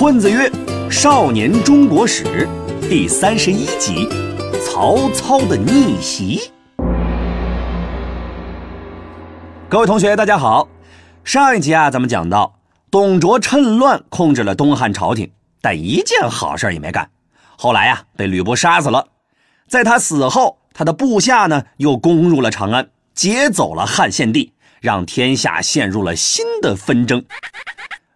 混子曰：“少年中国史第三十一集，曹操的逆袭。”各位同学，大家好。上一集啊，咱们讲到，董卓趁乱控制了东汉朝廷，但一件好事也没干。后来呀，被吕布杀死了。在他死后，他的部下呢，又攻入了长安，劫走了汉献帝，让天下陷入了新的纷争。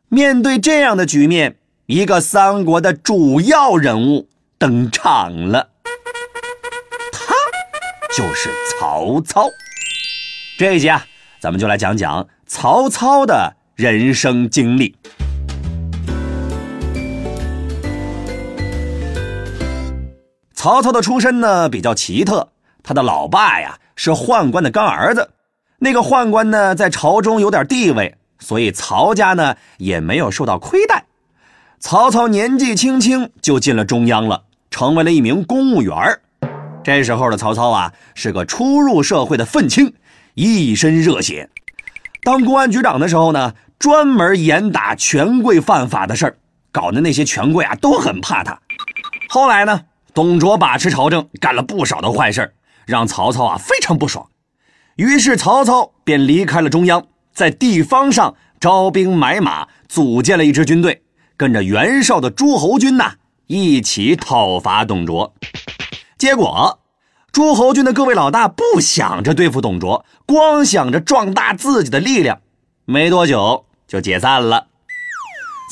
面对这样的局面，一个三国的主要人物登场了，他就是曹操。这一集啊。咱们就来讲讲曹操的人生经历。曹操的出身呢比较奇特，他的老爸呀是宦官的干儿子，那个宦官呢在朝中有点地位，所以曹家呢也没有受到亏待。曹操年纪轻轻就进了中央了，成为了一名公务员这时候的曹操啊是个初入社会的愤青。一身热血，当公安局长的时候呢，专门严打权贵犯法的事儿，搞得那些权贵啊都很怕他。后来呢，董卓把持朝政，干了不少的坏事让曹操啊非常不爽。于是曹操便离开了中央，在地方上招兵买马，组建了一支军队，跟着袁绍的诸侯军呐一起讨伐董卓。结果。诸侯军的各位老大不想着对付董卓，光想着壮大自己的力量，没多久就解散了。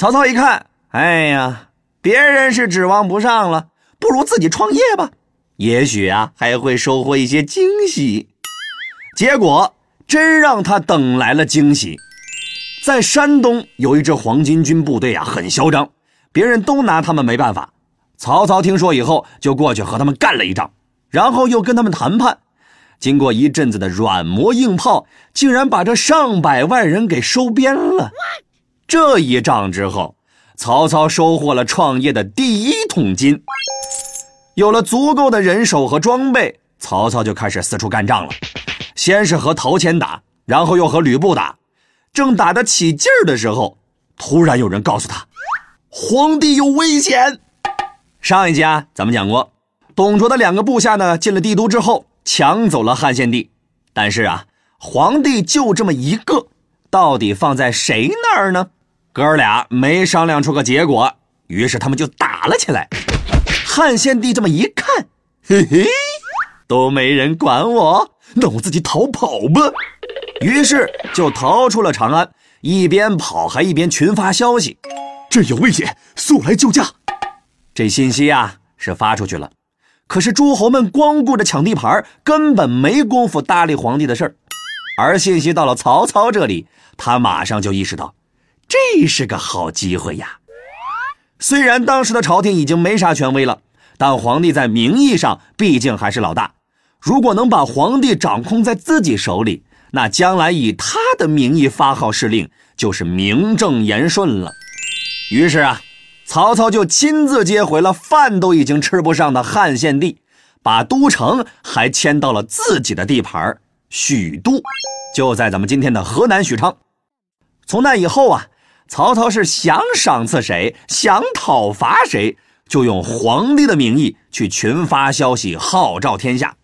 曹操一看，哎呀，别人是指望不上了，不如自己创业吧，也许啊还会收获一些惊喜。结果真让他等来了惊喜，在山东有一支黄巾军部队啊，很嚣张，别人都拿他们没办法。曹操听说以后，就过去和他们干了一仗。然后又跟他们谈判，经过一阵子的软磨硬泡，竟然把这上百万人给收编了。这一仗之后，曹操收获了创业的第一桶金。有了足够的人手和装备，曹操就开始四处干仗了。先是和陶谦打，然后又和吕布打。正打得起劲儿的时候，突然有人告诉他，皇帝有危险。上一集啊，咱们讲过。董卓的两个部下呢，进了帝都之后，抢走了汉献帝。但是啊，皇帝就这么一个，到底放在谁那儿呢？哥俩没商量出个结果，于是他们就打了起来。汉献帝这么一看，嘿嘿，都没人管我，那我自己逃跑吧。于是就逃出了长安，一边跑还一边群发消息：这有危险，速来救驾。这信息啊是发出去了。可是诸侯们光顾着抢地盘，根本没工夫搭理皇帝的事儿。而信息到了曹操这里，他马上就意识到，这是个好机会呀。虽然当时的朝廷已经没啥权威了，但皇帝在名义上毕竟还是老大。如果能把皇帝掌控在自己手里，那将来以他的名义发号施令，就是名正言顺了。于是啊。曹操就亲自接回了饭都已经吃不上的汉献帝，把都城还迁到了自己的地盘许都，就在咱们今天的河南许昌。从那以后啊，曹操是想赏赐谁，想讨伐谁，就用皇帝的名义去群发消息，号召天下。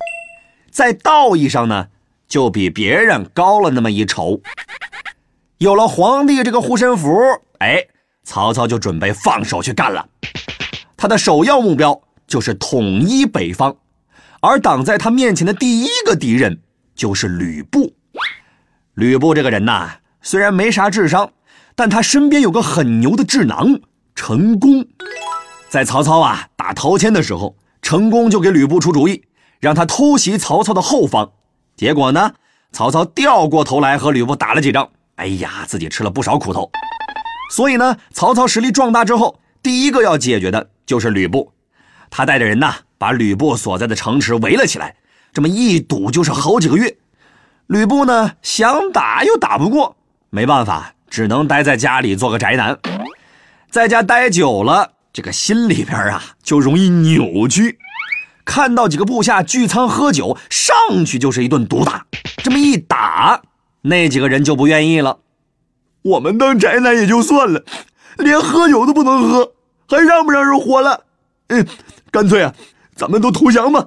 在道义上呢，就比别人高了那么一筹。有了皇帝这个护身符，哎。曹操就准备放手去干了，他的首要目标就是统一北方，而挡在他面前的第一个敌人就是吕布。吕布这个人呐，虽然没啥智商，但他身边有个很牛的智囊陈宫。在曹操啊打陶谦的时候，陈宫就给吕布出主意，让他偷袭曹操的后方。结果呢，曹操掉过头来和吕布打了几仗，哎呀，自己吃了不少苦头。所以呢，曹操实力壮大之后，第一个要解决的就是吕布。他带着人呐，把吕布所在的城池围了起来，这么一堵就是好几个月。吕布呢，想打又打不过，没办法，只能待在家里做个宅男。在家待久了，这个心里边啊，就容易扭曲。看到几个部下聚餐喝酒，上去就是一顿毒打。这么一打，那几个人就不愿意了。我们当宅男也就算了，连喝酒都不能喝，还让不让人活了？嗯，干脆啊，咱们都投降吧。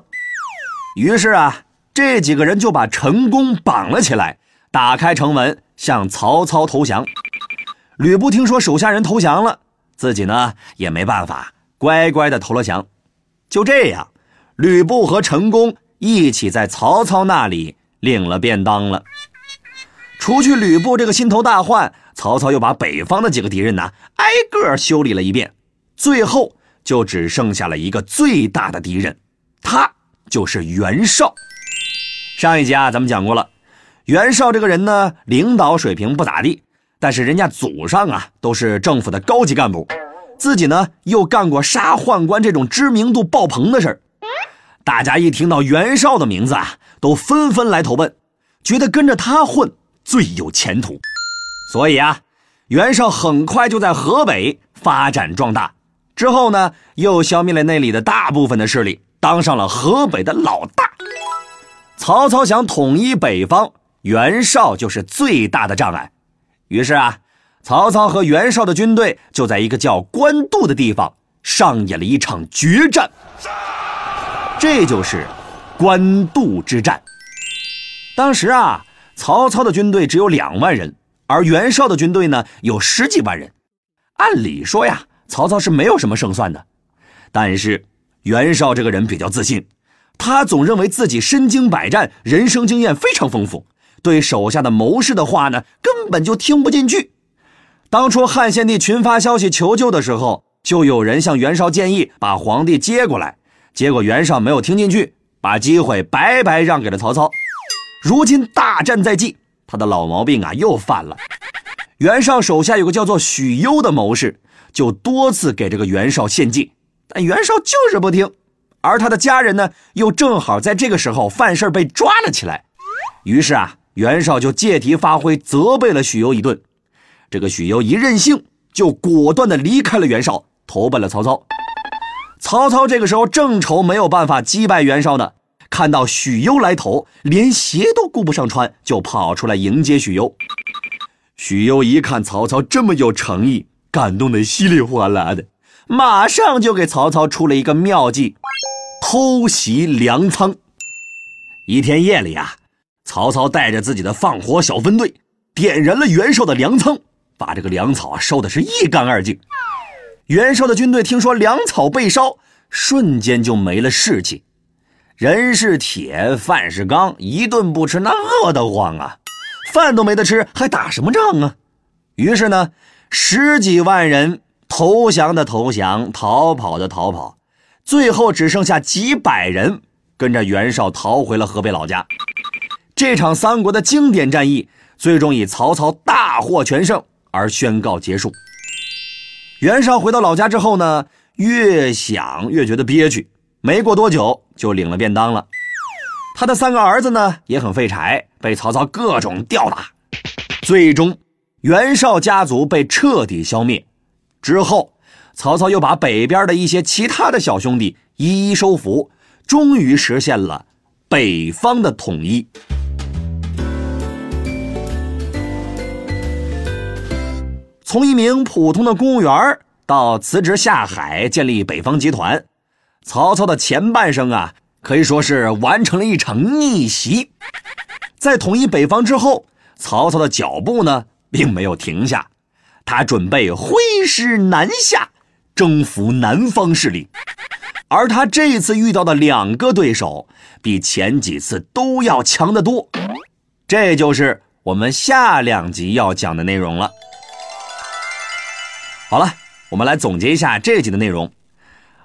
于是啊，这几个人就把陈宫绑了起来，打开城门向曹操投降。吕布听说手下人投降了，自己呢也没办法，乖乖的投了降。就这样，吕布和陈宫一起在曹操那里领了便当了。除去吕布这个心头大患，曹操又把北方的几个敌人呢挨个修理了一遍，最后就只剩下了一个最大的敌人，他就是袁绍。上一集啊，咱们讲过了，袁绍这个人呢，领导水平不咋地。但是人家祖上啊都是政府的高级干部，自己呢又干过杀宦官这种知名度爆棚的事儿，大家一听到袁绍的名字啊，都纷纷来投奔，觉得跟着他混最有前途。所以啊，袁绍很快就在河北发展壮大，之后呢又消灭了那里的大部分的势力，当上了河北的老大。曹操想统一北方，袁绍就是最大的障碍。于是啊，曹操和袁绍的军队就在一个叫官渡的地方上演了一场决战。杀这就是官渡之战。当时啊，曹操的军队只有两万人，而袁绍的军队呢有十几万人。按理说呀，曹操是没有什么胜算的。但是袁绍这个人比较自信，他总认为自己身经百战，人生经验非常丰富。对手下的谋士的话呢，根本就听不进去。当初汉献帝群发消息求救的时候，就有人向袁绍建议把皇帝接过来，结果袁绍没有听进去，把机会白白让给了曹操。如今大战在即，他的老毛病啊又犯了。袁绍手下有个叫做许攸的谋士，就多次给这个袁绍献计，但袁绍就是不听。而他的家人呢，又正好在这个时候犯事被抓了起来，于是啊。袁绍就借题发挥，责备了许攸一顿。这个许攸一任性，就果断的离开了袁绍，投奔了曹操。曹操这个时候正愁没有办法击败袁绍呢，看到许攸来投，连鞋都顾不上穿，就跑出来迎接许攸。许攸一看曹操这么有诚意，感动的稀里哗啦的，马上就给曹操出了一个妙计：偷袭粮仓。一天夜里啊。曹操带着自己的放火小分队，点燃了袁绍的粮仓，把这个粮草啊烧的是一干二净。袁绍的军队听说粮草被烧，瞬间就没了士气。人是铁，饭是钢，一顿不吃那饿得慌啊！饭都没得吃，还打什么仗啊？于是呢，十几万人投降的投降，逃跑的逃跑，最后只剩下几百人跟着袁绍逃回了河北老家。这场三国的经典战役最终以曹操大获全胜而宣告结束。袁绍回到老家之后呢，越想越觉得憋屈，没过多久就领了便当了。他的三个儿子呢也很废柴，被曹操各种吊打，最终袁绍家族被彻底消灭。之后，曹操又把北边的一些其他的小兄弟一一收服，终于实现了北方的统一。从一名普通的公务员到辞职下海建立北方集团，曹操的前半生啊，可以说是完成了一场逆袭。在统一北方之后，曹操的脚步呢并没有停下，他准备挥师南下，征服南方势力。而他这次遇到的两个对手，比前几次都要强得多。这就是我们下两集要讲的内容了。好了，我们来总结一下这集的内容。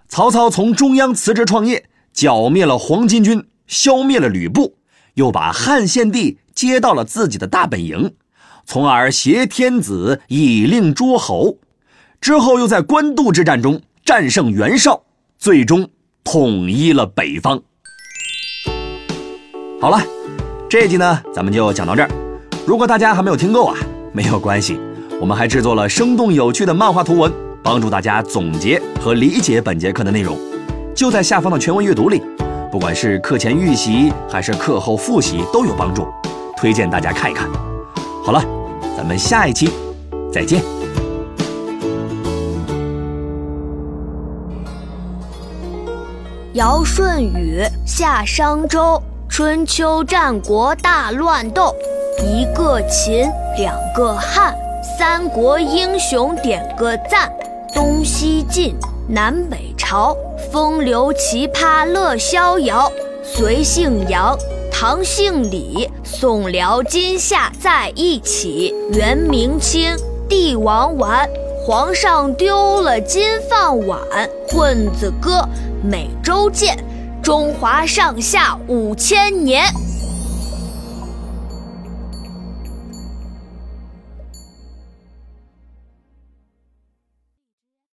曹操从中央辞职创业，剿灭了黄巾军，消灭了吕布，又把汉献帝接到了自己的大本营，从而挟天子以令诸侯。之后又在官渡之战中战胜袁绍，最终统一了北方。好了，这集呢咱们就讲到这儿。如果大家还没有听够啊，没有关系。我们还制作了生动有趣的漫画图文帮助大家总结和理解本节课的内容。就在下方的全文阅读里不管是课前预习还是课后复习都有帮助。推荐大家看一看。好了咱们下一期再见。尧舜禹夏商周春秋战国大乱斗一个秦两个汉。三国英雄点个赞，东西晋，南北朝，风流奇葩乐逍遥，隋姓杨。唐姓李，宋辽金夏在一起，元明清帝王丸，皇上丢了金饭碗，混子哥每周见，中华上下五千年。